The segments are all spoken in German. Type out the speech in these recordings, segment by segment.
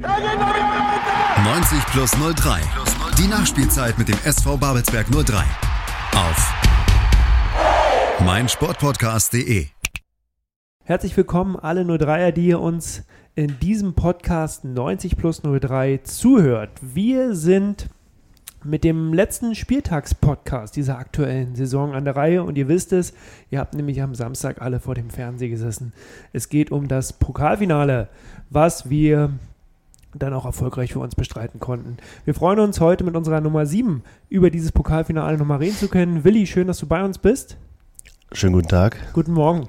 90 plus 03. Die Nachspielzeit mit dem SV Babelsberg 03. Auf meinsportpodcast.de. Herzlich willkommen, alle 03er, die ihr uns in diesem Podcast 90 plus 03 zuhört. Wir sind mit dem letzten Spieltagspodcast dieser aktuellen Saison an der Reihe und ihr wisst es, ihr habt nämlich am Samstag alle vor dem Fernseher gesessen. Es geht um das Pokalfinale, was wir dann auch erfolgreich für uns bestreiten konnten. Wir freuen uns heute mit unserer Nummer 7 über dieses Pokalfinale nochmal reden zu können. Willi, schön, dass du bei uns bist. Schönen guten Tag. Guten Morgen.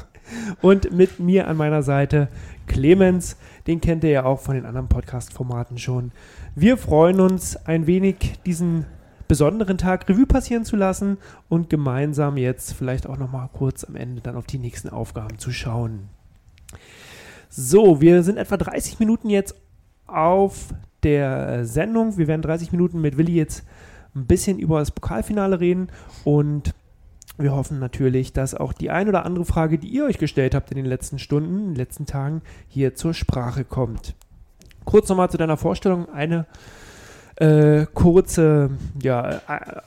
und mit mir an meiner Seite Clemens, den kennt ihr ja auch von den anderen Podcast-Formaten schon. Wir freuen uns ein wenig diesen besonderen Tag Revue passieren zu lassen und gemeinsam jetzt vielleicht auch noch mal kurz am Ende dann auf die nächsten Aufgaben zu schauen. So, wir sind etwa 30 Minuten jetzt auf der Sendung. Wir werden 30 Minuten mit Willi jetzt ein bisschen über das Pokalfinale reden und wir hoffen natürlich, dass auch die ein oder andere Frage, die ihr euch gestellt habt in den letzten Stunden, in den letzten Tagen, hier zur Sprache kommt. Kurz nochmal zu deiner Vorstellung. Eine äh, kurze ja,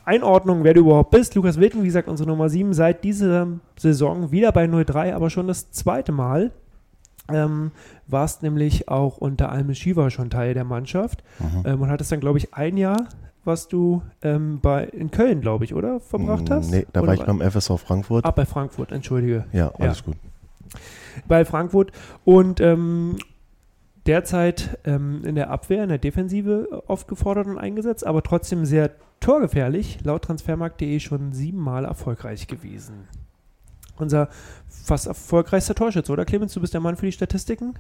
Einordnung, wer du überhaupt bist. Lukas Wilken, wie gesagt, unsere Nummer 7, seit dieser Saison wieder bei 03, aber schon das zweite Mal. Ähm, warst nämlich auch unter Alme Shiva schon Teil der Mannschaft mhm. ähm, und hattest dann, glaube ich, ein Jahr, was du ähm, bei, in Köln, glaube ich, oder? Verbracht hast? Nee, da oder war ich beim FSV Frankfurt. Ah, bei Frankfurt, entschuldige. Ja, alles ja. gut. Bei Frankfurt und ähm, derzeit ähm, in der Abwehr, in der Defensive oft gefordert und eingesetzt, aber trotzdem sehr torgefährlich, laut transfermarkt.de schon siebenmal erfolgreich gewesen. Unser fast erfolgreichster Torschütze, oder Clemens? Du bist der Mann für die Statistiken?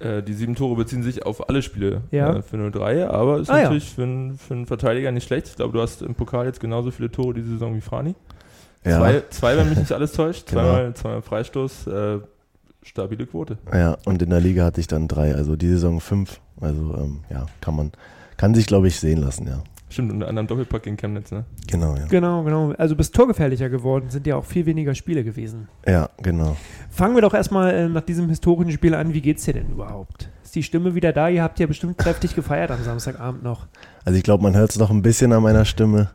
Äh, die sieben Tore beziehen sich auf alle Spiele ja. äh, für 03, aber ist ah, natürlich ja. für, einen, für einen Verteidiger nicht schlecht. Ich glaube, du hast im Pokal jetzt genauso viele Tore diese Saison wie Frani. Ja. Zwei, zwei, wenn mich nicht alles täuscht, genau. zweimal, zweimal Freistoß, äh, stabile Quote. Ja, und in der Liga hatte ich dann drei, also die Saison fünf. Also ähm, ja, kann man, kann sich, glaube ich, sehen lassen, ja. Stimmt, unter anderem Doppelpack gegen Chemnitz, ne? Genau, ja. Genau, genau. Also bist torgefährlicher geworden, sind ja auch viel weniger Spiele gewesen. Ja, genau. Fangen wir doch erstmal äh, nach diesem historischen Spiel an. Wie geht's dir denn überhaupt? Ist die Stimme wieder da? Ihr habt ja bestimmt kräftig gefeiert am Samstagabend noch. Also ich glaube, man hört es noch ein bisschen an meiner Stimme.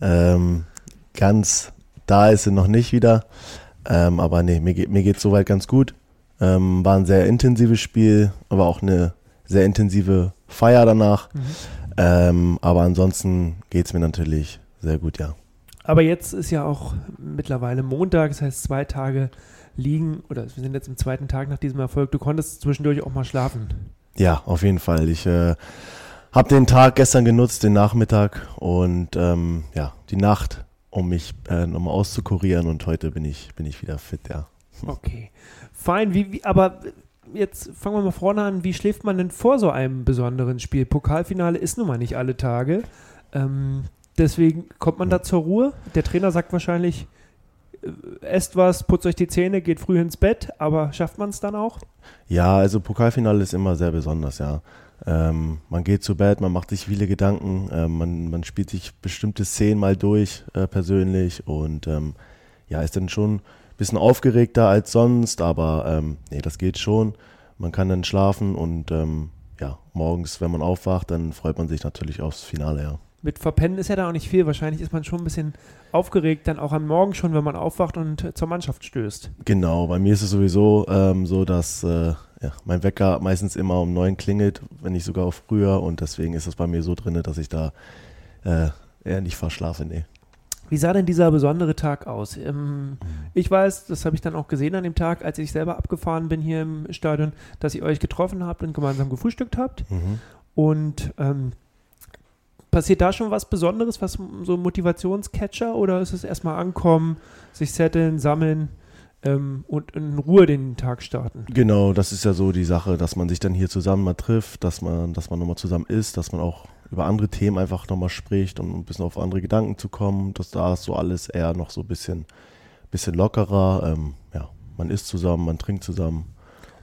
Ähm, ganz da ist sie noch nicht wieder. Ähm, aber nee, mir, geht, mir geht soweit ganz gut. Ähm, war ein sehr intensives Spiel, aber auch eine sehr intensive Feier danach. Mhm. Ähm, aber ansonsten geht es mir natürlich sehr gut, ja. Aber jetzt ist ja auch mittlerweile Montag, das heißt zwei Tage liegen, oder wir sind jetzt im zweiten Tag nach diesem Erfolg. Du konntest zwischendurch auch mal schlafen. Ja, auf jeden Fall. Ich äh, habe den Tag gestern genutzt, den Nachmittag und ähm, ja, die Nacht, um mich äh, nochmal auszukurieren und heute bin ich, bin ich wieder fit, ja. Okay. Fein, wie, wie, aber jetzt fangen wir mal vorne an. Wie schläft man denn vor so einem besonderen Spiel? Pokalfinale ist nun mal nicht alle Tage. Ähm, deswegen kommt man da zur Ruhe. Der Trainer sagt wahrscheinlich, äh, esst was, putzt euch die Zähne, geht früh ins Bett, aber schafft man es dann auch? Ja, also Pokalfinale ist immer sehr besonders, ja. Ähm, man geht zu Bett, man macht sich viele Gedanken, ähm, man, man spielt sich bestimmte Szenen mal durch äh, persönlich und ähm, ja, ist dann schon bisschen aufgeregter als sonst, aber ähm, nee, das geht schon. Man kann dann schlafen und ähm, ja, morgens, wenn man aufwacht, dann freut man sich natürlich aufs Finale, ja. Mit Verpennen ist ja da auch nicht viel. Wahrscheinlich ist man schon ein bisschen aufgeregt, dann auch am Morgen schon, wenn man aufwacht und zur Mannschaft stößt. Genau, bei mir ist es sowieso ähm, so, dass äh, ja, mein Wecker meistens immer um neun klingelt, wenn nicht sogar auch früher. Und deswegen ist es bei mir so drin, dass ich da äh, eher nicht verschlafe, nee. Wie sah denn dieser besondere Tag aus? Ähm, ich weiß, das habe ich dann auch gesehen an dem Tag, als ich selber abgefahren bin hier im Stadion, dass ihr euch getroffen habt und gemeinsam gefrühstückt habt. Mhm. Und ähm, passiert da schon was Besonderes, was so ein Motivationscatcher oder ist es erstmal ankommen, sich setteln, sammeln? Ähm, und in Ruhe den Tag starten. Genau, das ist ja so die Sache, dass man sich dann hier zusammen mal trifft, dass man, dass man nochmal zusammen isst, dass man auch über andere Themen einfach nochmal spricht, um ein bisschen auf andere Gedanken zu kommen. Das da ist so alles eher noch so ein bisschen, bisschen lockerer. Ähm, ja, man isst zusammen, man trinkt zusammen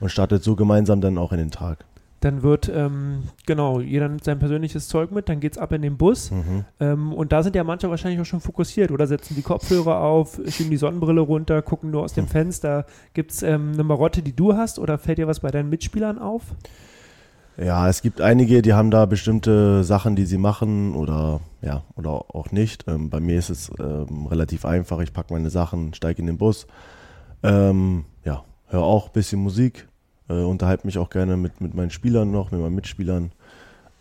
und startet so gemeinsam dann auch in den Tag. Dann wird, ähm, genau, jeder nimmt sein persönliches Zeug mit, dann geht es ab in den Bus. Mhm. Ähm, und da sind ja manche wahrscheinlich auch schon fokussiert oder setzen die Kopfhörer auf, schieben die Sonnenbrille runter, gucken nur aus dem mhm. Fenster. Gibt es ähm, eine Marotte, die du hast oder fällt dir was bei deinen Mitspielern auf? Ja, es gibt einige, die haben da bestimmte Sachen, die sie machen oder ja, oder auch nicht. Ähm, bei mir ist es ähm, relativ einfach. Ich packe meine Sachen, steige in den Bus, ähm, ja, höre auch ein bisschen Musik, äh, unterhalte mich auch gerne mit, mit meinen Spielern noch, mit meinen Mitspielern.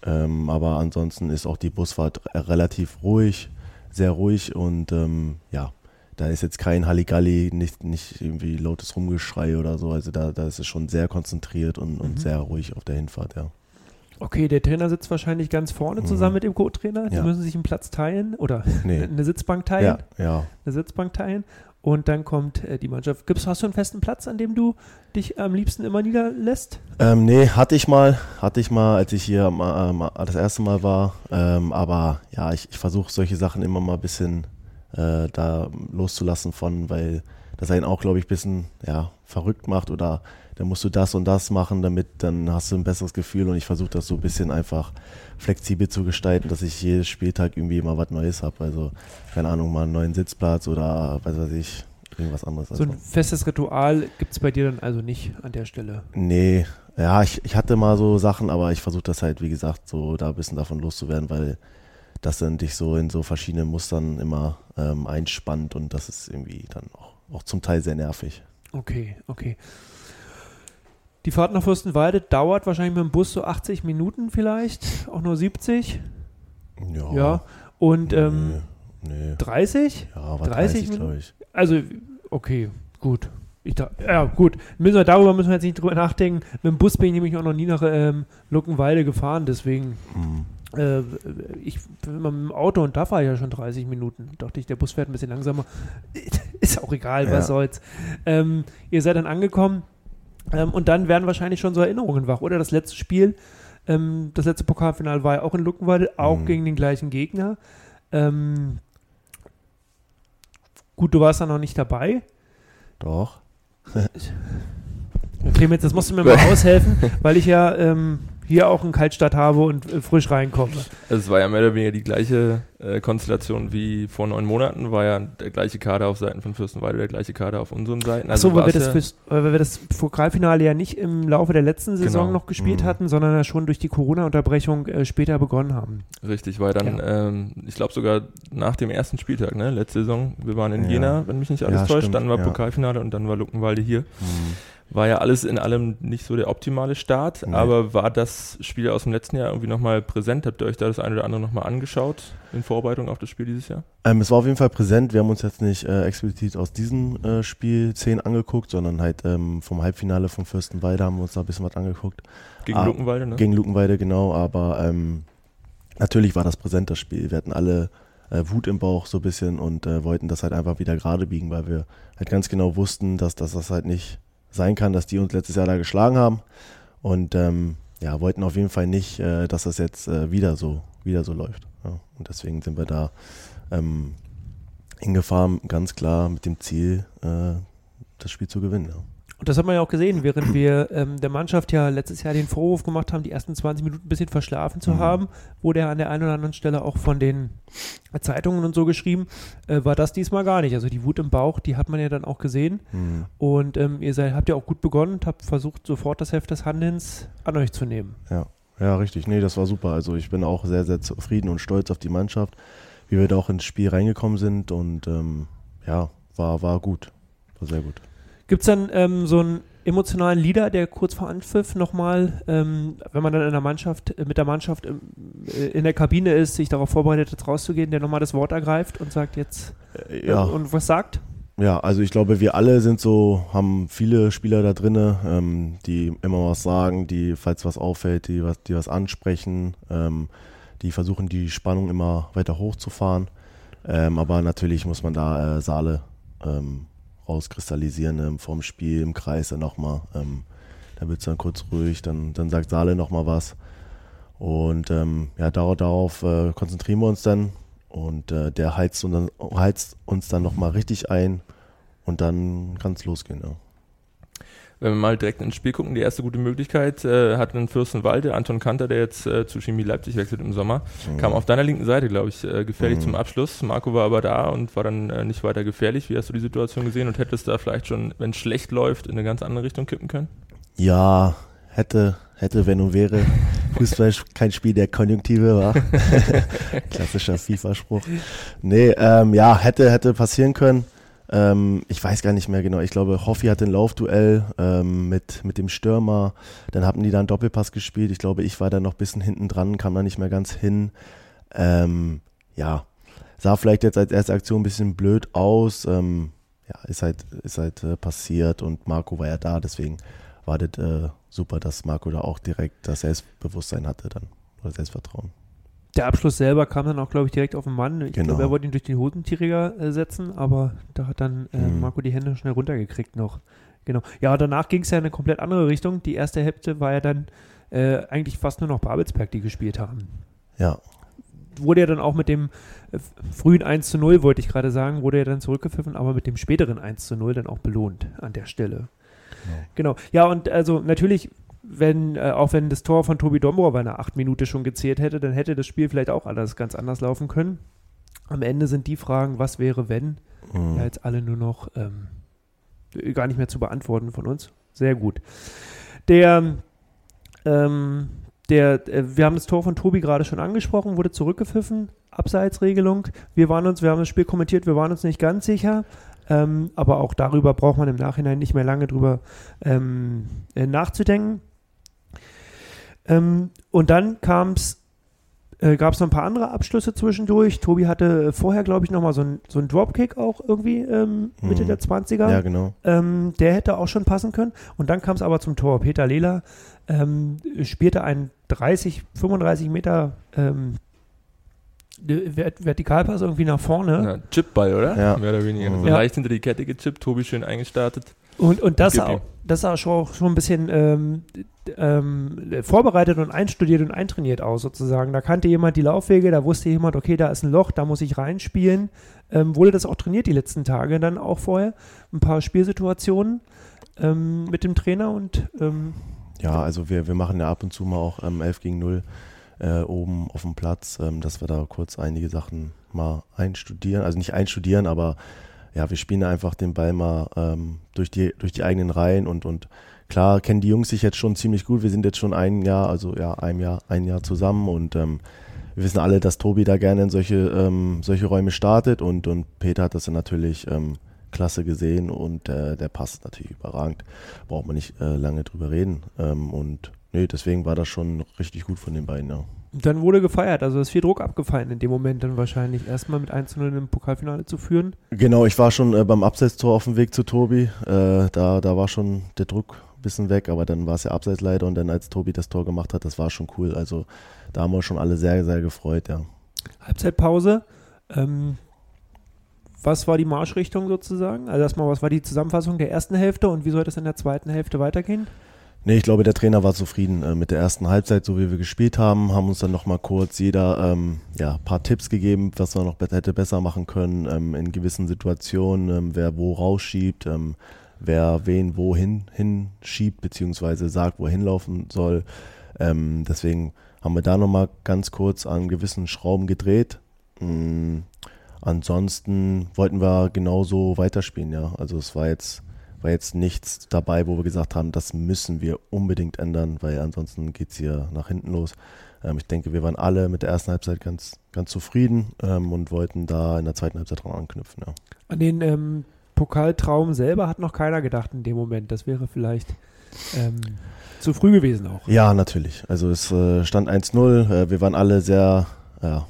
Ähm, aber ansonsten ist auch die Busfahrt relativ ruhig, sehr ruhig und ähm, ja, da ist jetzt kein Halligalli, nicht, nicht irgendwie lautes Rumgeschrei oder so. Also da, da ist es schon sehr konzentriert und, und mhm. sehr ruhig auf der Hinfahrt, ja. Okay, der Trainer sitzt wahrscheinlich ganz vorne mhm. zusammen mit dem Co-Trainer. Die ja. müssen sich einen Platz teilen oder nee. eine Sitzbank teilen. Ja, ja. Eine Sitzbank teilen. Und dann kommt äh, die Mannschaft. Gibt's, hast du einen festen Platz, an dem du dich am liebsten immer niederlässt? Ähm, nee, hatte ich mal. Hatte ich mal, als ich hier ähm, das erste Mal war. Ähm, aber ja, ich, ich versuche solche Sachen immer mal ein bisschen äh, da loszulassen von, weil das einen auch, glaube ich, ein bisschen ja, verrückt macht oder dann musst du das und das machen, damit dann hast du ein besseres Gefühl und ich versuche das so ein bisschen einfach flexibel zu gestalten, dass ich jedes Spieltag irgendwie immer was Neues habe. Also, keine Ahnung, mal einen neuen Sitzplatz oder was weiß ich, irgendwas anderes. So ein festes Ritual gibt es bei dir dann also nicht an der Stelle? Nee, ja, ich, ich hatte mal so Sachen, aber ich versuche das halt, wie gesagt, so da ein bisschen davon loszuwerden, weil das dann dich so in so verschiedenen Mustern immer ähm, einspannt und das ist irgendwie dann auch, auch zum Teil sehr nervig. Okay, okay. Die Fahrt nach Fürstenwalde dauert wahrscheinlich mit dem Bus so 80 Minuten vielleicht, auch nur 70. Ja. ja. Und ähm, nee. 30? Ja, war 30, 30 Minuten. Ich. Also, okay, gut. Ich da, ja, gut. Müssen wir, darüber müssen wir jetzt nicht drüber nachdenken. Mit dem Bus bin ich nämlich auch noch nie nach ähm, Luckenwalde gefahren, deswegen. Mhm. Äh, ich bin mit dem Auto und da fahre ich ja schon 30 Minuten. Dachte ich, der Bus fährt ein bisschen langsamer. Ist auch egal, ja. was soll's. Ähm, ihr seid dann angekommen ähm, und dann werden wahrscheinlich schon so Erinnerungen wach, oder? Das letzte Spiel, ähm, das letzte Pokalfinale war ja auch in Luckenwalde, auch mhm. gegen den gleichen Gegner. Ähm, gut, du warst da noch nicht dabei. Doch. Clemens, das musst du mir mal aushelfen, weil ich ja ähm, hier auch einen Kaltstart habe und äh, frisch reinkomme. Also es war ja mehr oder weniger die gleiche äh, Konstellation wie vor neun Monaten, war ja der gleiche Kader auf Seiten von Fürstenwalde, der gleiche Kader auf unseren Seiten. Also Achso, weil, wir das Fürst, weil wir das Pokalfinale ja nicht im Laufe der letzten Saison genau. noch gespielt mhm. hatten, sondern ja schon durch die Corona-Unterbrechung äh, später begonnen haben. Richtig, weil dann, ja. ähm, ich glaube sogar nach dem ersten Spieltag, ne, letzte Saison, wir waren in ja. Jena, wenn mich nicht alles ja, täuscht, stimmt, dann war Pokalfinale und dann war Luckenwalde hier. Mhm. War ja alles in allem nicht so der optimale Start, nee. aber war das Spiel aus dem letzten Jahr irgendwie nochmal präsent? Habt ihr euch da das eine oder andere nochmal angeschaut in Vorbereitung auf das Spiel dieses Jahr? Ähm, es war auf jeden Fall präsent. Wir haben uns jetzt nicht äh, explizit aus diesem äh, Spiel 10 angeguckt, sondern halt ähm, vom Halbfinale vom Fürstenwalde haben wir uns da ein bisschen was angeguckt. Gegen ah, Luckenwalde, ne? Gegen Luckenwalde, genau. Aber ähm, natürlich war das präsent, das Spiel. Wir hatten alle äh, Wut im Bauch so ein bisschen und äh, wollten das halt einfach wieder gerade biegen, weil wir halt ganz genau wussten, dass, dass das halt nicht sein kann, dass die uns letztes Jahr da geschlagen haben. Und ähm, ja, wollten auf jeden Fall nicht, äh, dass das jetzt äh, wieder so wieder so läuft. Ja. Und deswegen sind wir da ähm, hingefahren, ganz klar mit dem Ziel, äh, das Spiel zu gewinnen. Ja. Und das hat man ja auch gesehen, während wir ähm, der Mannschaft ja letztes Jahr den Vorwurf gemacht haben, die ersten 20 Minuten ein bisschen verschlafen zu mhm. haben, wurde ja an der einen oder anderen Stelle auch von den Zeitungen und so geschrieben, äh, war das diesmal gar nicht. Also die Wut im Bauch, die hat man ja dann auch gesehen. Mhm. Und ähm, ihr seid, habt ja auch gut begonnen und habt versucht, sofort das Heft des Handelns an euch zu nehmen. Ja. Ja, richtig. Nee, das war super. Also ich bin auch sehr, sehr zufrieden und stolz auf die Mannschaft, wie wir da auch ins Spiel reingekommen sind und ähm, ja, war, war gut. War sehr gut. Gibt es dann ähm, so einen emotionalen Leader, der kurz vor Anpfiff nochmal, ähm, wenn man dann in der Mannschaft, äh, mit der Mannschaft äh, in der Kabine ist, sich darauf vorbereitet, jetzt rauszugehen, der nochmal das Wort ergreift und sagt jetzt äh, ja. und was sagt? Ja, also ich glaube, wir alle sind so, haben viele Spieler da drin, ähm, die immer was sagen, die, falls was auffällt, die was, die was ansprechen, ähm, die versuchen die Spannung immer weiter hochzufahren. Ähm, aber natürlich muss man da äh, Saale ähm, rauskristallisieren ähm, vorm Spiel im Kreis dann nochmal. Ähm, da wird es dann kurz ruhig, dann, dann sagt Saale nochmal was. Und ähm, ja, darauf, darauf äh, konzentrieren wir uns dann. Und äh, der heizt, und dann, heizt uns dann nochmal richtig ein. Und dann kann es losgehen. Ja wenn wir mal direkt ins Spiel gucken, die erste gute Möglichkeit äh, hat einen Fürstenwalde, Anton Kanter, der jetzt äh, zu Chemie Leipzig wechselt im Sommer, mhm. kam auf deiner linken Seite, glaube ich, äh, gefährlich mhm. zum Abschluss. Marco war aber da und war dann äh, nicht weiter gefährlich. Wie hast du die Situation gesehen und hättest da vielleicht schon, wenn es schlecht läuft, in eine ganz andere Richtung kippen können? Ja, hätte, hätte, wenn und wäre. Fußball ist kein Spiel der Konjunktive war. Klassischer FIFA-Spruch. Nee, ähm, ja, hätte, hätte passieren können. Ähm, ich weiß gar nicht mehr genau. Ich glaube, Hoffi hat ein Laufduell ähm, mit, mit dem Stürmer. Dann hatten die da einen Doppelpass gespielt. Ich glaube, ich war da noch ein bisschen hinten dran, kam da nicht mehr ganz hin. Ähm, ja, sah vielleicht jetzt als erste Aktion ein bisschen blöd aus. Ähm, ja, ist halt, ist halt äh, passiert und Marco war ja da, deswegen war das äh, super, dass Marco da auch direkt das Selbstbewusstsein hatte dann oder Selbstvertrauen. Der Abschluss selber kam dann auch, glaube ich, direkt auf den Mann. Ich genau. glaube, er wollte ihn durch den Hosenträger äh, setzen, aber da hat dann äh, mhm. Marco die Hände schnell runtergekriegt noch. Genau. Ja, danach ging es ja in eine komplett andere Richtung. Die erste Hälfte war ja dann äh, eigentlich fast nur noch Babelsberg, die gespielt haben. Ja. Wurde ja dann auch mit dem äh, frühen 1 zu 0, wollte ich gerade sagen, wurde ja dann zurückgepfiffen, aber mit dem späteren 1 zu 0 dann auch belohnt an der Stelle. Genau. genau. Ja, und also natürlich wenn, äh, auch wenn das Tor von Tobi Dombrow bei einer acht Minute schon gezählt hätte, dann hätte das Spiel vielleicht auch alles ganz anders laufen können. Am Ende sind die Fragen, was wäre, wenn, mhm. ja jetzt alle nur noch ähm, gar nicht mehr zu beantworten von uns. Sehr gut. Der, ähm, der, äh, wir haben das Tor von Tobi gerade schon angesprochen, wurde zurückgepfiffen, Abseitsregelung. Wir waren uns, wir haben das Spiel kommentiert, wir waren uns nicht ganz sicher. Ähm, aber auch darüber braucht man im Nachhinein nicht mehr lange drüber ähm, äh, nachzudenken. Ähm, und dann kam's, äh, gab es noch ein paar andere Abschlüsse zwischendurch. Tobi hatte vorher, glaube ich, nochmal so ein, so ein Dropkick auch irgendwie ähm, Mitte mhm. der 20er. Ja, genau. Ähm, der hätte auch schon passen können. Und dann kam es aber zum Tor. Peter Lela ähm, spielte einen 30, 35 Meter ähm, Vertikalpass irgendwie nach vorne. Ja, Chipball, oder? Ja. Mehr oder weniger. Mhm. Ja. Leicht hinter die Kette gechippt, Tobi schön eingestartet. Und, und das, auch, das sah schon, schon ein bisschen ähm, ähm, vorbereitet und einstudiert und eintrainiert aus, sozusagen. Da kannte jemand die Laufwege, da wusste jemand, okay, da ist ein Loch, da muss ich reinspielen. Ähm, wurde das auch trainiert die letzten Tage dann auch vorher? Ein paar Spielsituationen ähm, mit dem Trainer und. Ähm, ja, also wir, wir machen ja ab und zu mal auch 11 ähm, gegen 0 äh, oben auf dem Platz, ähm, dass wir da kurz einige Sachen mal einstudieren. Also nicht einstudieren, aber ja, wir spielen einfach den Ball mal ähm, durch, die, durch die eigenen Reihen und, und klar kennen die Jungs sich jetzt schon ziemlich gut. Wir sind jetzt schon ein Jahr, also ja, ein Jahr, ein Jahr zusammen und ähm, wir wissen alle, dass Tobi da gerne in solche, ähm, solche Räume startet und, und Peter hat das dann natürlich ähm, klasse gesehen und äh, der passt natürlich überragend. Braucht man nicht äh, lange drüber reden. Ähm, und nee, deswegen war das schon richtig gut von den beiden, ja. Dann wurde gefeiert, also ist viel Druck abgefallen in dem Moment dann wahrscheinlich erstmal mit 1 0 im Pokalfinale zu führen. Genau, ich war schon äh, beim Abseitstor auf dem Weg zu Tobi. Äh, da, da war schon der Druck ein bisschen weg, aber dann war es ja Abseits leider und dann als Tobi das Tor gemacht hat, das war schon cool. Also da haben wir schon alle sehr, sehr gefreut, ja. Halbzeitpause. Ähm, was war die Marschrichtung sozusagen? Also erstmal, was war die Zusammenfassung der ersten Hälfte und wie soll das in der zweiten Hälfte weitergehen? Nee, ich glaube, der Trainer war zufrieden äh, mit der ersten Halbzeit, so wie wir gespielt haben, haben uns dann nochmal kurz jeder ähm, ja, paar Tipps gegeben, was man noch hätte besser machen können ähm, in gewissen Situationen, ähm, wer wo rausschiebt, ähm, wer wen wohin hinschiebt, beziehungsweise sagt, wo er hinlaufen soll. Ähm, deswegen haben wir da nochmal ganz kurz an gewissen Schrauben gedreht. Mhm. Ansonsten wollten wir genauso weiterspielen, ja. Also es war jetzt war jetzt nichts dabei, wo wir gesagt haben, das müssen wir unbedingt ändern, weil ansonsten geht es hier nach hinten los. Ähm, ich denke, wir waren alle mit der ersten Halbzeit ganz, ganz zufrieden ähm, und wollten da in der zweiten Halbzeit dran anknüpfen. Ja. An den ähm, Pokaltraum selber hat noch keiner gedacht in dem Moment. Das wäre vielleicht ähm, zu früh gewesen auch. Ja, natürlich. Also es äh, stand 1-0. Äh, wir waren alle sehr, ja,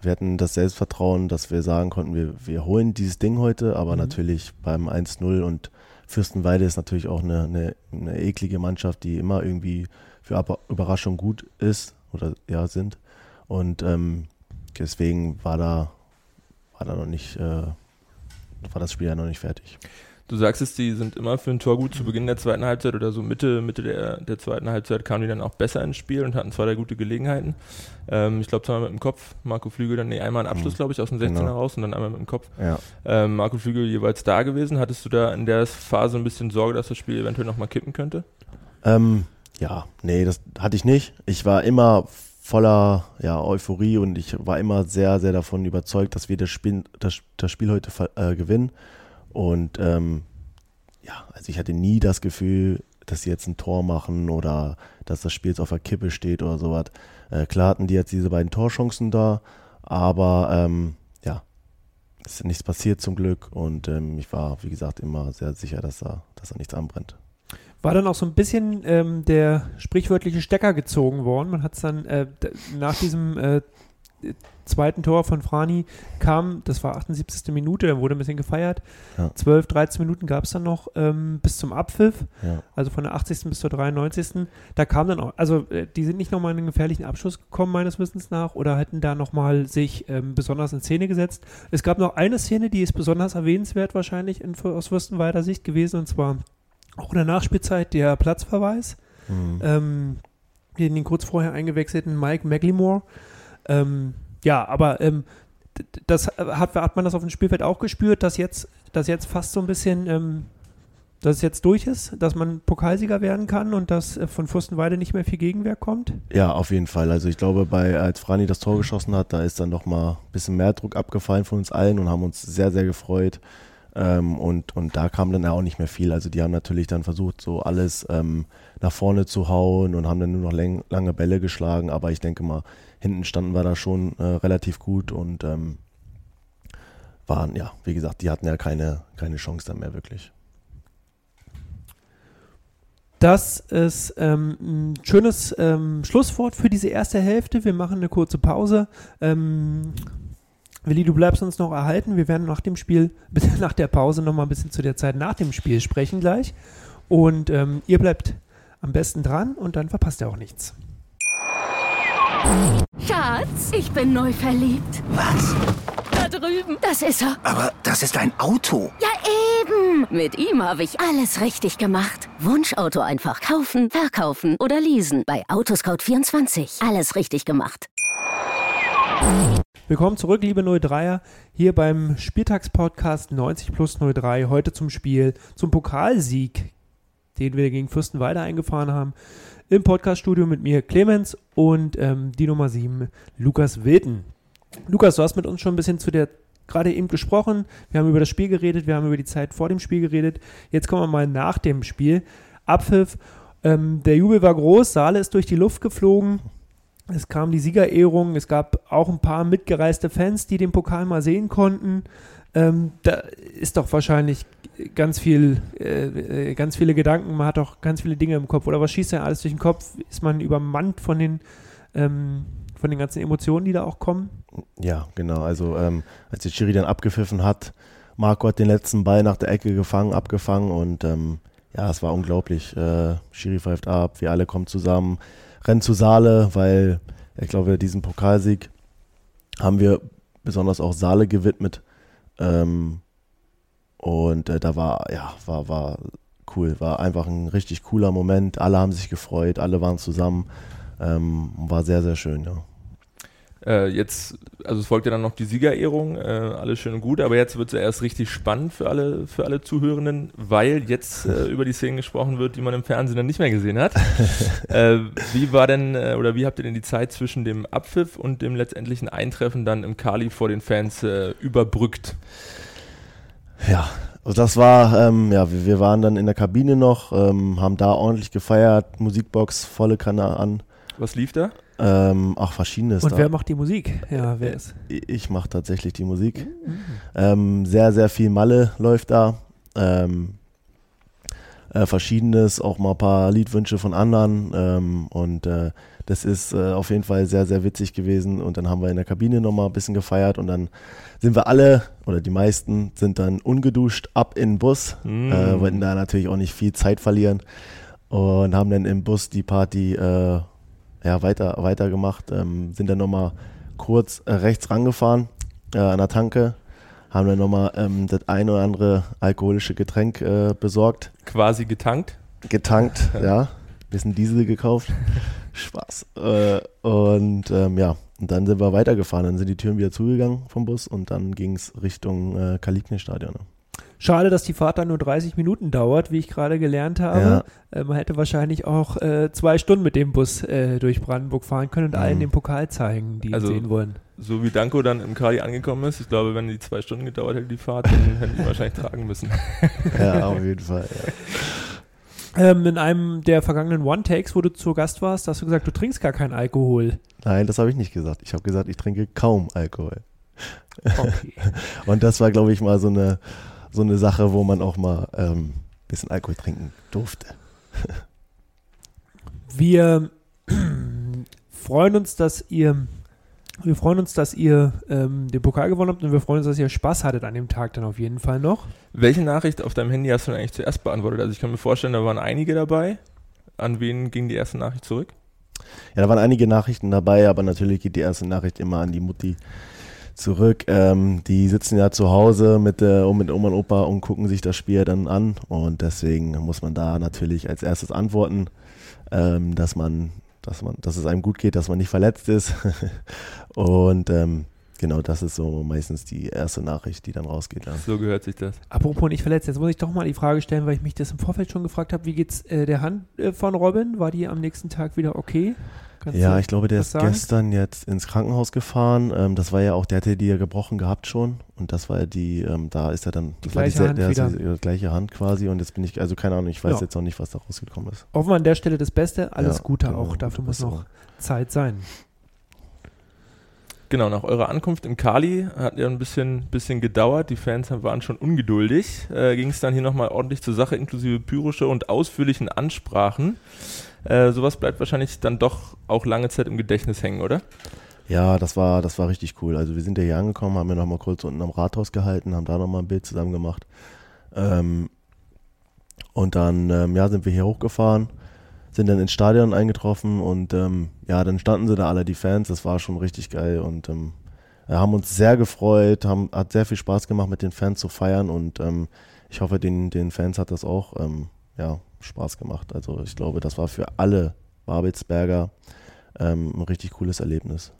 wir hatten das Selbstvertrauen, dass wir sagen konnten, wir, wir holen dieses Ding heute, aber mhm. natürlich beim 1-0 und Fürstenweide ist natürlich auch eine, eine, eine eklige Mannschaft, die immer irgendwie für Überraschung gut ist oder ja sind. Und ähm, deswegen war da, war da noch nicht, äh, war das Spiel ja noch nicht fertig. Du sagst es, die sind immer für ein Tor gut zu Beginn der zweiten Halbzeit oder so Mitte, Mitte der, der zweiten Halbzeit kamen die dann auch besser ins Spiel und hatten zwei, drei gute Gelegenheiten. Ähm, ich glaube zweimal mit dem Kopf, Marco Flügel dann, nee, einmal einen Abschluss, mhm. glaube ich, aus dem 16er genau. raus und dann einmal mit dem Kopf. Ja. Ähm, Marco Flügel jeweils da gewesen. Hattest du da in der Phase ein bisschen Sorge, dass das Spiel eventuell nochmal kippen könnte? Ähm, ja, nee, das hatte ich nicht. Ich war immer voller ja, Euphorie und ich war immer sehr, sehr davon überzeugt, dass wir das Spiel, das, das Spiel heute äh, gewinnen. Und ähm, ja, also ich hatte nie das Gefühl, dass sie jetzt ein Tor machen oder dass das Spiel jetzt auf der Kippe steht oder sowas. Äh, klar hatten die jetzt diese beiden Torchancen da, aber ähm, ja, es ist nichts passiert zum Glück und ähm, ich war, wie gesagt, immer sehr sicher, dass da, dass da nichts anbrennt. War dann auch so ein bisschen ähm, der sprichwörtliche Stecker gezogen worden. Man hat es dann äh, nach diesem äh, zweiten Tor von Frani kam, das war 78. Minute, dann wurde ein bisschen gefeiert. Ja. 12, 13 Minuten gab es dann noch ähm, bis zum Abpfiff, ja. also von der 80. bis zur 93. Da kam dann auch, also äh, die sind nicht nochmal in einen gefährlichen Abschluss gekommen, meines Wissens nach, oder hätten da nochmal sich ähm, besonders in Szene gesetzt. Es gab noch eine Szene, die ist besonders erwähnenswert wahrscheinlich in, aus Fürstenwalder Sicht gewesen, und zwar auch in der Nachspielzeit der Platzverweis. Mhm. Ähm, den kurz vorher eingewechselten Mike McLemore. Ähm, ja, aber ähm, das hat, hat man das auf dem Spielfeld auch gespürt, dass jetzt, dass jetzt fast so ein bisschen, ähm, dass es jetzt durch ist, dass man Pokalsieger werden kann und dass äh, von Fürstenweide nicht mehr viel Gegenwehr kommt? Ja, auf jeden Fall. Also ich glaube, bei, als Frani das Tor geschossen hat, da ist dann noch mal ein bisschen mehr Druck abgefallen von uns allen und haben uns sehr, sehr gefreut. Ähm, und, und da kam dann auch nicht mehr viel. Also die haben natürlich dann versucht, so alles ähm, nach vorne zu hauen und haben dann nur noch lange Bälle geschlagen. Aber ich denke mal, hinten standen wir da schon äh, relativ gut und ähm, waren, ja, wie gesagt, die hatten ja keine, keine Chance dann mehr wirklich. Das ist ähm, ein schönes ähm, Schlusswort für diese erste Hälfte. Wir machen eine kurze Pause. Ähm, Willi, du bleibst uns noch erhalten. Wir werden nach dem Spiel, nach der Pause noch mal ein bisschen zu der Zeit nach dem Spiel sprechen gleich. Und ähm, ihr bleibt am besten dran und dann verpasst ihr auch nichts. Schatz, ich bin neu verliebt. Was? Da drüben. Das ist er. Aber das ist ein Auto. Ja, eben. Mit ihm habe ich alles richtig gemacht. Wunschauto einfach kaufen, verkaufen oder leasen. Bei Autoscout24. Alles richtig gemacht. Willkommen zurück, liebe 03er, hier beim Spieltagspodcast 90 plus 03. Heute zum Spiel, zum Pokalsieg, den wir gegen Fürstenwalde eingefahren haben im Podcaststudio mit mir Clemens und ähm, die Nummer 7, Lukas Wilden. Lukas, du hast mit uns schon ein bisschen zu der gerade eben gesprochen. Wir haben über das Spiel geredet, wir haben über die Zeit vor dem Spiel geredet. Jetzt kommen wir mal nach dem Spiel. Abpfiff. Ähm, der Jubel war groß, Saale ist durch die Luft geflogen. Es kam die Siegerehrung, es gab auch ein paar mitgereiste Fans, die den Pokal mal sehen konnten. Ähm, da ist doch wahrscheinlich ganz viel, äh, äh, ganz viele Gedanken, man hat auch ganz viele Dinge im Kopf. Oder was schießt denn alles durch den Kopf? Ist man übermannt von den, ähm, von den ganzen Emotionen, die da auch kommen? Ja, genau. Also ähm, als die Chiri dann abgepfiffen hat, Marco hat den letzten Ball nach der Ecke gefangen, abgefangen und ähm, ja, es war unglaublich. Äh, Schiri pfeift ab, wir alle kommen zusammen, rennen zu Saale, weil ich glaube, diesen Pokalsieg haben wir besonders auch Saale gewidmet. Ähm, und äh, da war, ja, war, war cool. War einfach ein richtig cooler Moment. Alle haben sich gefreut, alle waren zusammen. Ähm, war sehr, sehr schön, ja. Äh, jetzt, also es folgt ja dann noch die Siegerehrung, äh, alles schön und gut, aber jetzt wird es ja erst richtig spannend für alle, für alle Zuhörenden, weil jetzt äh, über die Szenen gesprochen wird, die man im Fernsehen dann nicht mehr gesehen hat. Äh, wie war denn, äh, oder wie habt ihr denn die Zeit zwischen dem Abpfiff und dem letztendlichen Eintreffen dann im Kali vor den Fans äh, überbrückt? Ja, also das war, ähm, ja, wir, wir, waren dann in der Kabine noch, ähm, haben da ordentlich gefeiert, Musikbox, volle Kanne an. Was lief da? Ähm, ach, verschiedenes. Und da. wer macht die Musik? Ja, wer ist? Ich mache tatsächlich die Musik. Mhm. Ähm, sehr, sehr viel Malle läuft da. Ähm, äh, verschiedenes, auch mal ein paar Liedwünsche von anderen. Ähm, und äh, das ist äh, auf jeden Fall sehr, sehr witzig gewesen. Und dann haben wir in der Kabine nochmal ein bisschen gefeiert und dann sind wir alle, oder die meisten, sind dann ungeduscht ab in den Bus. Mm. Äh, wollten da natürlich auch nicht viel Zeit verlieren und haben dann im Bus die Party äh, ja, weiter, weiter gemacht. Ähm, sind dann nochmal kurz äh, rechts rangefahren äh, an der Tanke haben dann nochmal ähm, das ein oder andere alkoholische Getränk äh, besorgt. Quasi getankt? Getankt, ja. Bisschen Diesel gekauft. Spaß. Äh, und ähm, ja, und dann sind wir weitergefahren. Dann sind die Türen wieder zugegangen vom Bus und dann ging es Richtung äh, Kalibne-Stadion. Ne? Schade, dass die Fahrt dann nur 30 Minuten dauert, wie ich gerade gelernt habe. Ja. Äh, man hätte wahrscheinlich auch äh, zwei Stunden mit dem Bus äh, durch Brandenburg fahren können und mhm. allen den Pokal zeigen, die also, ihn sehen wollen. So wie Danko dann im Kali angekommen ist, ich glaube, wenn die zwei Stunden gedauert hätte, die Fahrt, dann hätten die wahrscheinlich tragen müssen. Ja, auf jeden Fall. Ja. ähm, in einem der vergangenen One-Takes, wo du zu Gast warst, hast du gesagt, du trinkst gar keinen Alkohol. Nein, das habe ich nicht gesagt. Ich habe gesagt, ich trinke kaum Alkohol. Okay. Und das war, glaube ich, mal so eine, so eine Sache, wo man auch mal ein ähm, bisschen Alkohol trinken durfte. Wir freuen uns, dass ihr wir freuen uns, dass ihr ähm, den Pokal gewonnen habt und wir freuen uns, dass ihr Spaß hattet an dem Tag dann auf jeden Fall noch. Welche Nachricht auf deinem Handy hast du denn eigentlich zuerst beantwortet? Also ich kann mir vorstellen, da waren einige dabei. An wen ging die erste Nachricht zurück? Ja, da waren einige Nachrichten dabei, aber natürlich geht die erste Nachricht immer an die Mutti zurück. Ähm, die sitzen ja zu Hause mit, äh, mit Oma und Opa und gucken sich das Spiel dann an und deswegen muss man da natürlich als erstes antworten, ähm, dass man dass man, dass es einem gut geht, dass man nicht verletzt ist. und ähm, genau, das ist so meistens die erste Nachricht, die dann rausgeht. Ja. So gehört sich das. Apropos nicht verletzt, jetzt muss ich doch mal die Frage stellen, weil ich mich das im Vorfeld schon gefragt habe, wie geht's äh, der Hand äh, von Robin? War die am nächsten Tag wieder okay? Kannst ja, ich glaube, der ist sagen? gestern jetzt ins Krankenhaus gefahren. Ähm, das war ja auch, der hatte die ja gebrochen gehabt schon. Und das war ja die, ähm, da ist er dann, die gleiche, die, Hand der, der, die gleiche Hand quasi. Und jetzt bin ich, also keine Ahnung, ich weiß ja. jetzt auch nicht, was da rausgekommen ist. Hoffen wir an der Stelle das Beste. Alles ja, Gute genau, auch. Dafür muss noch Zeit sein. Genau, nach eurer Ankunft in Kali hat ja ein bisschen, bisschen gedauert. Die Fans waren schon ungeduldig. Äh, Ging es dann hier nochmal ordentlich zur Sache, inklusive pyrische und ausführlichen Ansprachen. Äh, sowas bleibt wahrscheinlich dann doch auch lange Zeit im Gedächtnis hängen, oder? Ja, das war, das war richtig cool. Also wir sind ja hier angekommen, haben wir nochmal kurz unten am Rathaus gehalten, haben da nochmal ein Bild zusammen gemacht. Ähm, und dann ähm, ja, sind wir hier hochgefahren, sind dann ins Stadion eingetroffen und ähm, ja, dann standen sie da alle, die Fans, das war schon richtig geil und ähm, haben uns sehr gefreut, haben, hat sehr viel Spaß gemacht, mit den Fans zu feiern und ähm, ich hoffe, den, den Fans hat das auch ähm, ja, Spaß gemacht. Also ich glaube, das war für alle Babelsberger ähm, ein richtig cooles Erlebnis.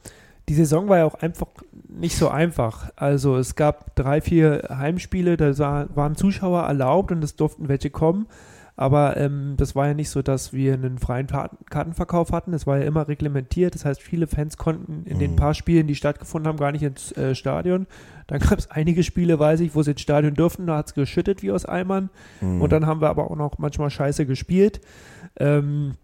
Die Saison war ja auch einfach nicht so einfach. Also es gab drei, vier Heimspiele, da waren Zuschauer erlaubt und es durften welche kommen. Aber ähm, das war ja nicht so, dass wir einen freien Kartenverkauf hatten. Es war ja immer reglementiert. Das heißt, viele Fans konnten in mhm. den paar Spielen, die stattgefunden haben, gar nicht ins äh, Stadion. Dann gab es einige Spiele, weiß ich, wo sie ins Stadion durften. Da hat es geschüttet wie aus Eimern. Mhm. Und dann haben wir aber auch noch manchmal scheiße gespielt. Ähm,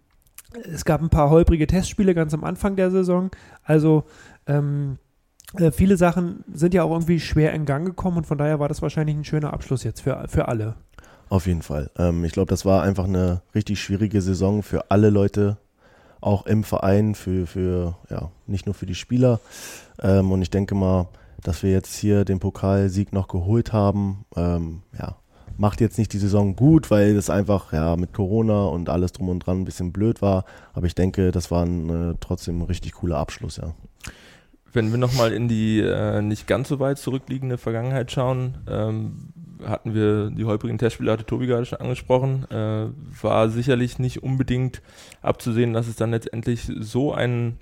es gab ein paar holprige Testspiele ganz am Anfang der Saison. Also ähm, äh, viele Sachen sind ja auch irgendwie schwer in Gang gekommen und von daher war das wahrscheinlich ein schöner Abschluss jetzt für, für alle. Auf jeden Fall. Ähm, ich glaube, das war einfach eine richtig schwierige Saison für alle Leute, auch im Verein, für, für ja, nicht nur für die Spieler. Ähm, und ich denke mal, dass wir jetzt hier den Pokalsieg noch geholt haben, ähm, ja, macht jetzt nicht die Saison gut, weil es einfach ja mit Corona und alles drum und dran ein bisschen blöd war. Aber ich denke, das war ein, äh, trotzdem ein richtig cooler Abschluss, ja. Wenn wir nochmal in die äh, nicht ganz so weit zurückliegende Vergangenheit schauen, ähm, hatten wir die holprigen Testspiele, hatte Tobi gerade schon angesprochen, äh, war sicherlich nicht unbedingt abzusehen, dass es dann letztendlich so ein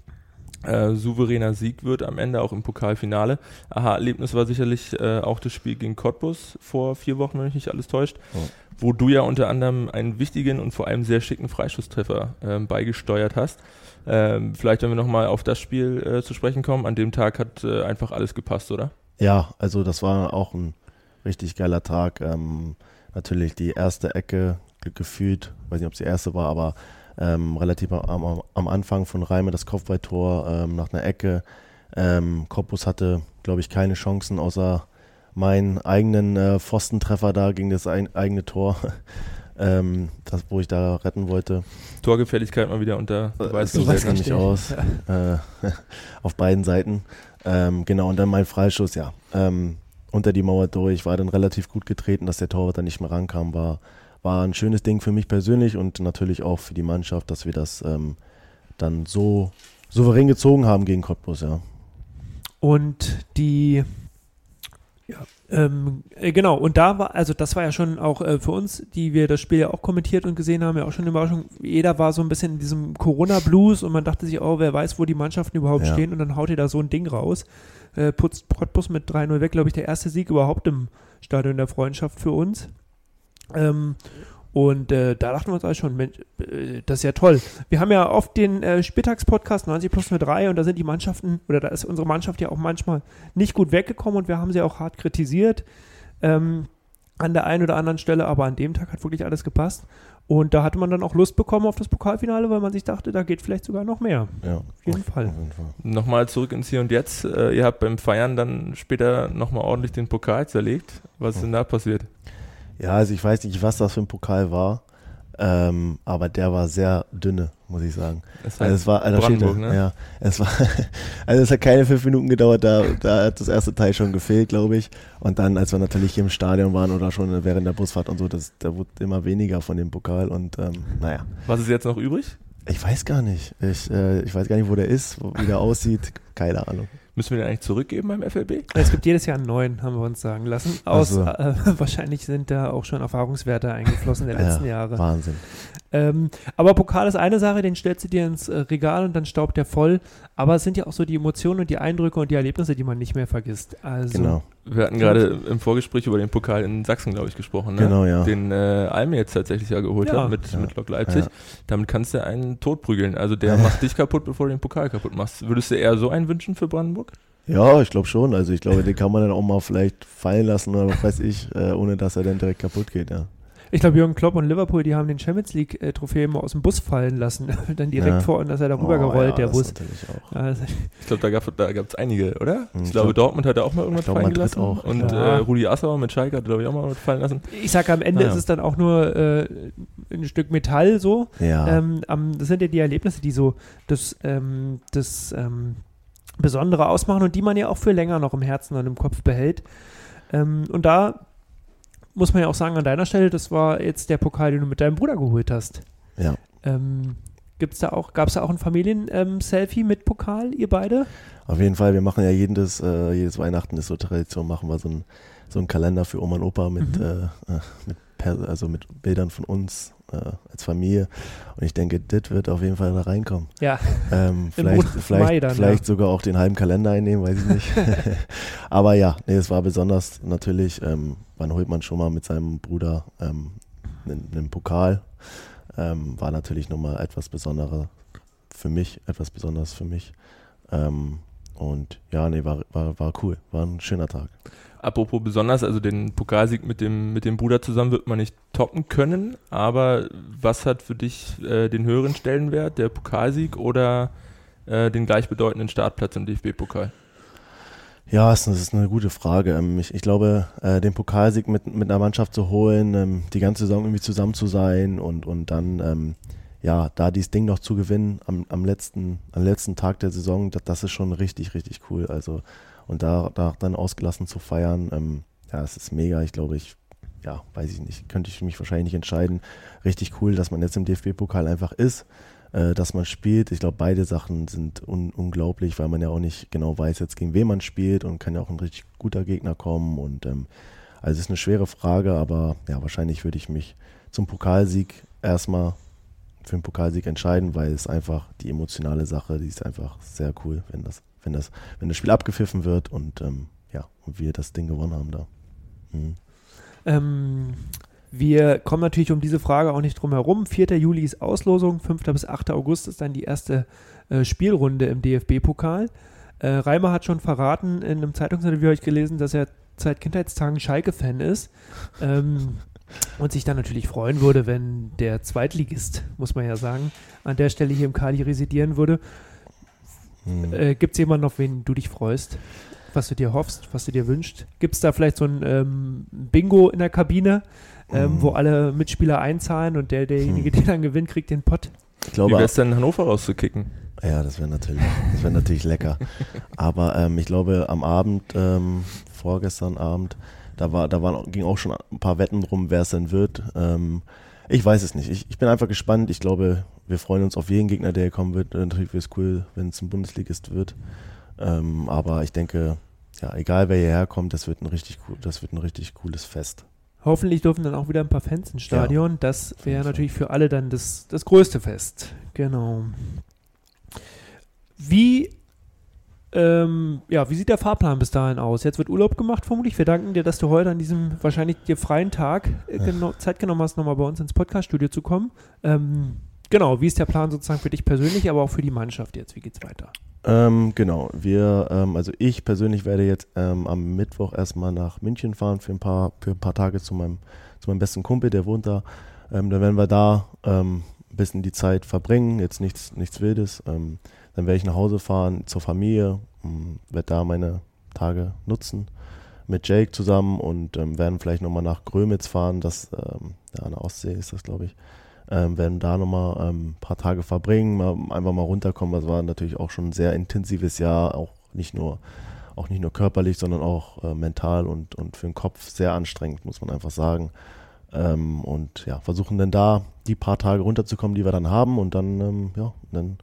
äh, souveräner Sieg wird am Ende, auch im Pokalfinale. Aha-Erlebnis war sicherlich äh, auch das Spiel gegen Cottbus vor vier Wochen, wenn mich nicht alles täuscht, oh. wo du ja unter anderem einen wichtigen und vor allem sehr schicken Freischusstreffer ähm, beigesteuert hast. Ähm, vielleicht, wenn wir nochmal auf das Spiel äh, zu sprechen kommen, an dem Tag hat äh, einfach alles gepasst, oder? Ja, also das war auch ein richtig geiler Tag. Ähm, natürlich die erste Ecke gefühlt, weiß nicht, ob es die erste war, aber ähm, relativ am, am, Anfang von Reime das Kopfballtor ähm, nach einer Ecke. Ähm, Korpus hatte, glaube ich, keine Chancen außer meinen eigenen äh, Pfostentreffer da gegen das ein, eigene Tor, ähm, das, wo ich da retten wollte. Torgefälligkeit mal wieder unter Beweis äh, gestellt. nicht aus. äh, auf beiden Seiten. Ähm, genau, und dann mein Freischuss, ja. Ähm, unter die Mauer durch, war dann relativ gut getreten, dass der Torwart dann nicht mehr rankam, war, war ein schönes Ding für mich persönlich und natürlich auch für die Mannschaft, dass wir das ähm, dann so souverän gezogen haben gegen Cottbus, ja. Und die, ja, ähm, äh, genau, und da war, also das war ja schon auch äh, für uns, die wir das Spiel ja auch kommentiert und gesehen haben, ja auch schon eine Überraschung. Jeder war so ein bisschen in diesem Corona-Blues und man dachte sich, oh, wer weiß, wo die Mannschaften überhaupt ja. stehen und dann haut ihr da so ein Ding raus äh, putzt Cottbus mit 3-0 weg, glaube ich, der erste Sieg überhaupt im Stadion der Freundschaft für uns. Ähm, und äh, da dachten wir uns auch schon, Mensch, äh, das ist ja toll. Wir haben ja oft den äh, Spieltagspodcast 90 plus 03 und da sind die Mannschaften, oder da ist unsere Mannschaft ja auch manchmal nicht gut weggekommen und wir haben sie auch hart kritisiert. Ähm, an der einen oder anderen Stelle, aber an dem Tag hat wirklich alles gepasst. Und da hatte man dann auch Lust bekommen auf das Pokalfinale, weil man sich dachte, da geht vielleicht sogar noch mehr. Ja, auf jeden Fall. Auf jeden Fall. Nochmal zurück ins Hier und Jetzt. Äh, ihr habt beim Feiern dann später nochmal ordentlich den Pokal zerlegt. Was ist denn da passiert? Ja, also ich weiß nicht, was das für ein Pokal war. Ähm, aber der war sehr dünne, muss ich sagen. Es also es war, also Brandenburg, steht, ne? Ja, es war, also es hat keine fünf Minuten gedauert, da, da hat das erste Teil schon gefehlt, glaube ich. Und dann, als wir natürlich hier im Stadion waren oder schon während der Busfahrt und so, das, da wurde immer weniger von dem Pokal und ähm, naja. Was ist jetzt noch übrig? Ich weiß gar nicht. Ich, äh, ich weiß gar nicht, wo der ist, wie der aussieht. Keine Ahnung. Müssen wir den eigentlich zurückgeben beim FLB? Es gibt jedes Jahr einen neuen, haben wir uns sagen lassen. Aus, also. äh, wahrscheinlich sind da auch schon Erfahrungswerte eingeflossen der letzten ja, Jahre. Wahnsinn. Ähm, aber Pokal ist eine Sache, den stellst du dir ins äh, Regal und dann staubt der voll. Aber es sind ja auch so die Emotionen und die Eindrücke und die Erlebnisse, die man nicht mehr vergisst. Also, genau. Wir hatten gerade im Vorgespräch über den Pokal in Sachsen, glaube ich, gesprochen. Ne? Genau, ja. Den äh, Alme jetzt tatsächlich ja geholt ja. hat mit, ja. mit Lok Leipzig. Ja. Damit kannst du einen totprügeln. Also der macht dich kaputt, bevor du den Pokal kaputt machst. Würdest du eher so einen wünschen für Brandenburg? Ja, ich glaube schon. Also ich glaube, den kann man dann auch mal vielleicht fallen lassen oder was weiß ich, äh, ohne dass er dann direkt kaputt geht, ja. Ich glaube, Jürgen Klopp und Liverpool, die haben den Champions League-Trophäe immer aus dem Bus fallen lassen. dann direkt ja. vor und dass er darüber oh, gerollt, ja, der Bus. Also ich glaube, da gab es da einige, oder? Ich, ich glaube, Dortmund hat er auch mal irgendwas fallen gelassen. Auch. Und ja. äh, Rudi Assauer mit Schalke hat, glaube ich, auch mal was fallen lassen. Ich sage, am Ende ist es dann auch nur äh, ein Stück Metall so. Ja. Ähm, das sind ja die Erlebnisse, die so das, ähm, das ähm, Besondere ausmachen und die man ja auch für länger noch im Herzen und im Kopf behält. Ähm, und da muss man ja auch sagen, an deiner Stelle, das war jetzt der Pokal, den du mit deinem Bruder geholt hast. Ja. Ähm, Gibt's da auch, gab es da auch ein Familien-Selfie ähm, mit Pokal, ihr beide? Auf jeden Fall, wir machen ja jedes, äh, jedes Weihnachten ist so Tradition, machen wir so einen so Kalender für Oma und Opa mit, mhm. äh, äh mit also mit Bildern von uns äh, als Familie. Und ich denke, das wird auf jeden Fall da reinkommen. Ja. Ähm, vielleicht vielleicht, dann, vielleicht ja. sogar auch den halben Kalender einnehmen, weiß ich nicht. Aber ja, nee, es war besonders natürlich, ähm, wann holt man schon mal mit seinem Bruder ähm, einen, einen Pokal. Ähm, war natürlich nochmal etwas Besonderes für mich, etwas Besonderes für mich. Ähm, und ja, nee, war, war, war cool. War ein schöner Tag. Apropos besonders, also den Pokalsieg mit dem, mit dem Bruder zusammen wird man nicht toppen können, aber was hat für dich äh, den höheren Stellenwert, der Pokalsieg oder äh, den gleichbedeutenden Startplatz im DFB-Pokal? Ja, das ist eine gute Frage. Ähm, ich, ich glaube, äh, den Pokalsieg mit, mit einer Mannschaft zu holen, ähm, die ganze Saison irgendwie zusammen zu sein und, und dann ähm, ja, da dieses Ding noch zu gewinnen am, am, letzten, am letzten Tag der Saison, das, das ist schon richtig, richtig cool. Also und da, da dann ausgelassen zu feiern, ähm, ja, es ist mega. Ich glaube, ich, ja, weiß ich nicht, könnte ich mich wahrscheinlich nicht entscheiden. Richtig cool, dass man jetzt im DFB-Pokal einfach ist, äh, dass man spielt. Ich glaube, beide Sachen sind un unglaublich, weil man ja auch nicht genau weiß jetzt, gegen wen man spielt und kann ja auch ein richtig guter Gegner kommen. Und ähm, also es ist eine schwere Frage, aber ja, wahrscheinlich würde ich mich zum Pokalsieg erstmal für den Pokalsieg entscheiden, weil es einfach die emotionale Sache, die ist einfach sehr cool, wenn das wenn das, wenn das Spiel abgepfiffen wird und ähm, ja, und wir das Ding gewonnen haben da. Mhm. Ähm, wir kommen natürlich um diese Frage auch nicht drum herum. 4. Juli ist Auslosung, 5. bis 8. August ist dann die erste äh, Spielrunde im DFB-Pokal. Äh, Reimer hat schon verraten in einem Zeitungsinterview, habe ich gelesen, dass er seit Kindheitstagen Schalke-Fan ist. Ähm, und sich dann natürlich freuen würde, wenn der Zweitligist, muss man ja sagen, an der Stelle hier im Kali residieren würde. Hm. Äh, Gibt es jemanden, auf wen du dich freust? Was du dir hoffst, was du dir wünschst? Gibt es da vielleicht so ein ähm, Bingo in der Kabine, ähm, hm. wo alle Mitspieler einzahlen und der, derjenige, hm. der dann gewinnt, kriegt den Pott? Ich glaube, Wie wäre es denn, Hannover rauszukicken? Ja, das wäre natürlich, wär natürlich lecker. Aber ähm, ich glaube, am Abend, ähm, vorgestern Abend, da, war, da waren, ging auch schon ein paar Wetten drum, wer es denn wird. Ähm, ich weiß es nicht. Ich, ich bin einfach gespannt. Ich glaube, wir freuen uns auf jeden Gegner, der kommen wird. Natürlich wäre es cool, wenn es ein Bundesligist wird. Ähm, aber ich denke, ja, egal wer hierher kommt, das wird ein richtig das wird ein richtig cooles Fest. Hoffentlich dürfen dann auch wieder ein paar Fans ins Stadion. Ja, das wäre natürlich für alle dann das, das größte Fest. Genau. Wie ähm, ja, wie sieht der Fahrplan bis dahin aus? Jetzt wird Urlaub gemacht, vermutlich. Wir danken dir, dass du heute an diesem wahrscheinlich dir freien Tag äh, Zeit genommen hast, nochmal bei uns ins Podcaststudio zu kommen. Ähm, genau, wie ist der Plan sozusagen für dich persönlich, aber auch für die Mannschaft jetzt? Wie geht's weiter? Ähm, genau, wir, ähm, also ich persönlich werde jetzt ähm, am Mittwoch erstmal nach München fahren für ein paar, für ein paar Tage zu meinem, zu meinem besten Kumpel, der wohnt da. Ähm, dann werden wir da ähm, ein bisschen die Zeit verbringen, jetzt nichts, nichts Wildes. Ähm, dann werde ich nach Hause fahren zur Familie, werde da meine Tage nutzen mit Jake zusammen und werden vielleicht nochmal nach Grömitz fahren, das ja, an der Ostsee ist das, glaube ich ähm, werden da nochmal ähm, ein paar Tage verbringen, mal, einfach mal runterkommen. Das war natürlich auch schon ein sehr intensives Jahr, auch nicht nur, auch nicht nur körperlich, sondern auch äh, mental und, und für den Kopf sehr anstrengend, muss man einfach sagen. Ähm, und ja, versuchen dann da die paar Tage runterzukommen, die wir dann haben und dann, ähm, ja, dann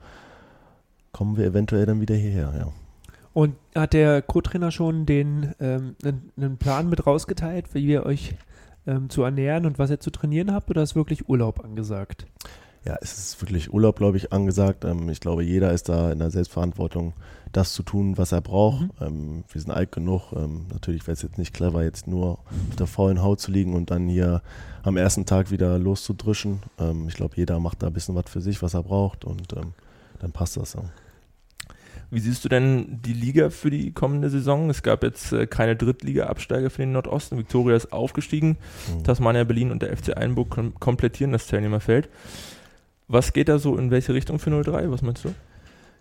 kommen wir eventuell dann wieder hierher, ja. Und hat der Co-Trainer schon den ähm, einen Plan mit rausgeteilt, wie ihr euch ähm, zu ernähren und was ihr zu trainieren habt oder ist wirklich Urlaub angesagt? Ja, es ist wirklich Urlaub, glaube ich, angesagt. Ähm, ich glaube, jeder ist da in der Selbstverantwortung, das zu tun, was er braucht. Mhm. Ähm, wir sind alt genug. Ähm, natürlich wäre es jetzt nicht clever, jetzt nur auf der faulen Haut zu liegen und dann hier am ersten Tag wieder loszudrischen. Ähm, ich glaube, jeder macht da ein bisschen was für sich, was er braucht und ähm, dann passt das. Ja. Wie siehst du denn die Liga für die kommende Saison? Es gab jetzt äh, keine Drittliga-Absteiger für den Nordosten. Viktoria ist aufgestiegen. Mhm. Tasmania Berlin und der FC Einburg kom komplettieren das Teilnehmerfeld. Was geht da so in welche Richtung für 03? Was meinst du?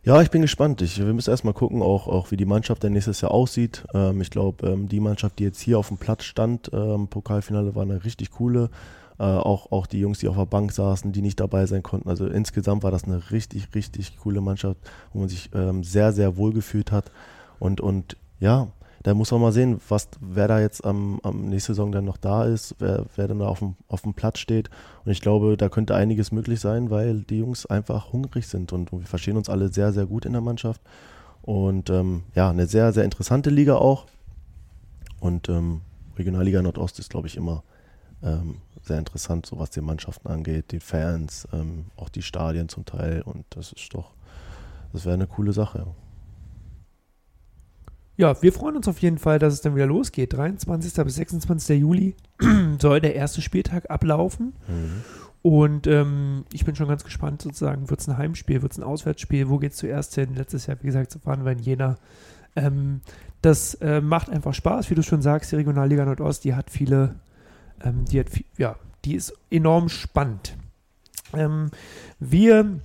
Ja, ich bin gespannt. Ich, wir müssen erstmal gucken, auch, auch wie die Mannschaft dann nächstes Jahr aussieht. Ähm, ich glaube, ähm, die Mannschaft, die jetzt hier auf dem Platz stand, ähm, Pokalfinale, war eine richtig coole. Äh, auch, auch die Jungs, die auf der Bank saßen, die nicht dabei sein konnten. Also insgesamt war das eine richtig, richtig coole Mannschaft, wo man sich ähm, sehr, sehr wohl gefühlt hat. Und, und ja, da muss man mal sehen, was, wer da jetzt am, am nächste Saison dann noch da ist, wer, wer dann da auf dem, auf dem Platz steht. Und ich glaube, da könnte einiges möglich sein, weil die Jungs einfach hungrig sind und, wir verstehen uns alle sehr, sehr gut in der Mannschaft. Und ähm, ja, eine sehr, sehr interessante Liga auch. Und ähm, Regionalliga Nordost ist, glaube ich, immer ähm, sehr interessant, so was die Mannschaften angeht, die Fans, ähm, auch die Stadien zum Teil. Und das ist doch, das wäre eine coole Sache. Ja, wir freuen uns auf jeden Fall, dass es dann wieder losgeht. 23. bis 26. Juli soll der erste Spieltag ablaufen. Mhm. Und ähm, ich bin schon ganz gespannt, sozusagen, wird es ein Heimspiel, wird es ein Auswärtsspiel, wo geht es zuerst hin? Letztes Jahr, wie gesagt, zu fahren wir in Jena. Ähm, das äh, macht einfach Spaß, wie du schon sagst, die Regionalliga Nordost, die hat viele ähm, die, hat, ja, die ist enorm spannend. Ähm, wir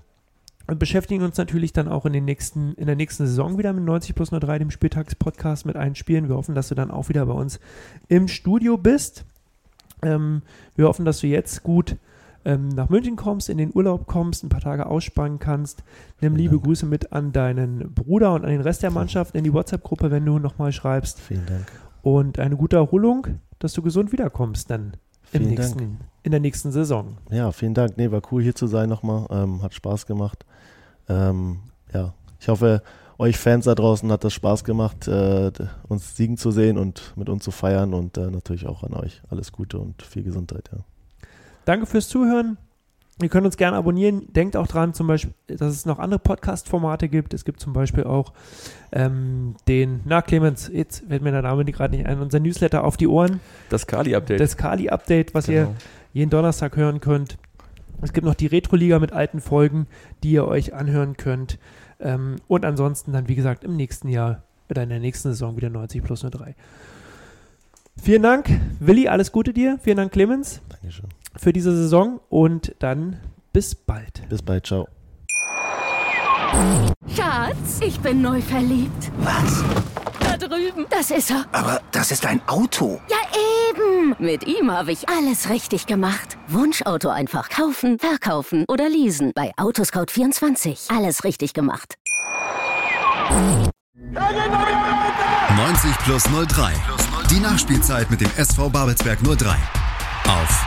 beschäftigen uns natürlich dann auch in, den nächsten, in der nächsten Saison wieder mit 90 plus 03, dem Spieltagspodcast mit allen Spielen. Wir hoffen, dass du dann auch wieder bei uns im Studio bist. Ähm, wir hoffen, dass du jetzt gut ähm, nach München kommst, in den Urlaub kommst, ein paar Tage ausspannen kannst. Nimm liebe Dank. Grüße mit an deinen Bruder und an den Rest der Mannschaft in die WhatsApp-Gruppe, wenn du nochmal schreibst. Vielen Dank. Und eine gute Erholung dass du gesund wiederkommst dann im nächsten, in der nächsten Saison. Ja, vielen Dank. Nee, war cool hier zu sein nochmal. Ähm, hat Spaß gemacht. Ähm, ja, ich hoffe, euch Fans da draußen hat das Spaß gemacht, äh, uns siegen zu sehen und mit uns zu feiern und äh, natürlich auch an euch. Alles Gute und viel Gesundheit. Ja. Danke fürs Zuhören. Ihr könnt uns gerne abonnieren. Denkt auch dran, zum Beispiel, dass es noch andere Podcast-Formate gibt. Es gibt zum Beispiel auch ähm, den, na Clemens, jetzt fällt mir der Name gerade nicht ein, unser Newsletter auf die Ohren. Das Kali-Update. Das Kali-Update, was genau. ihr jeden Donnerstag hören könnt. Es gibt noch die Retro-Liga mit alten Folgen, die ihr euch anhören könnt. Ähm, und ansonsten dann, wie gesagt, im nächsten Jahr oder in der nächsten Saison wieder 90 plus 03. Vielen Dank, Willi, alles Gute dir. Vielen Dank, Clemens. Dankeschön für diese Saison und dann bis bald. Bis bald, ciao. Schatz, ich bin neu verliebt. Was? Da drüben. Das ist er. Aber das ist ein Auto. Ja, eben. Mit ihm habe ich alles richtig gemacht. Wunschauto einfach kaufen, verkaufen oder leasen. Bei Autoscout24. Alles richtig gemacht. 90 plus 03. Die Nachspielzeit mit dem SV Babelsberg 03. Auf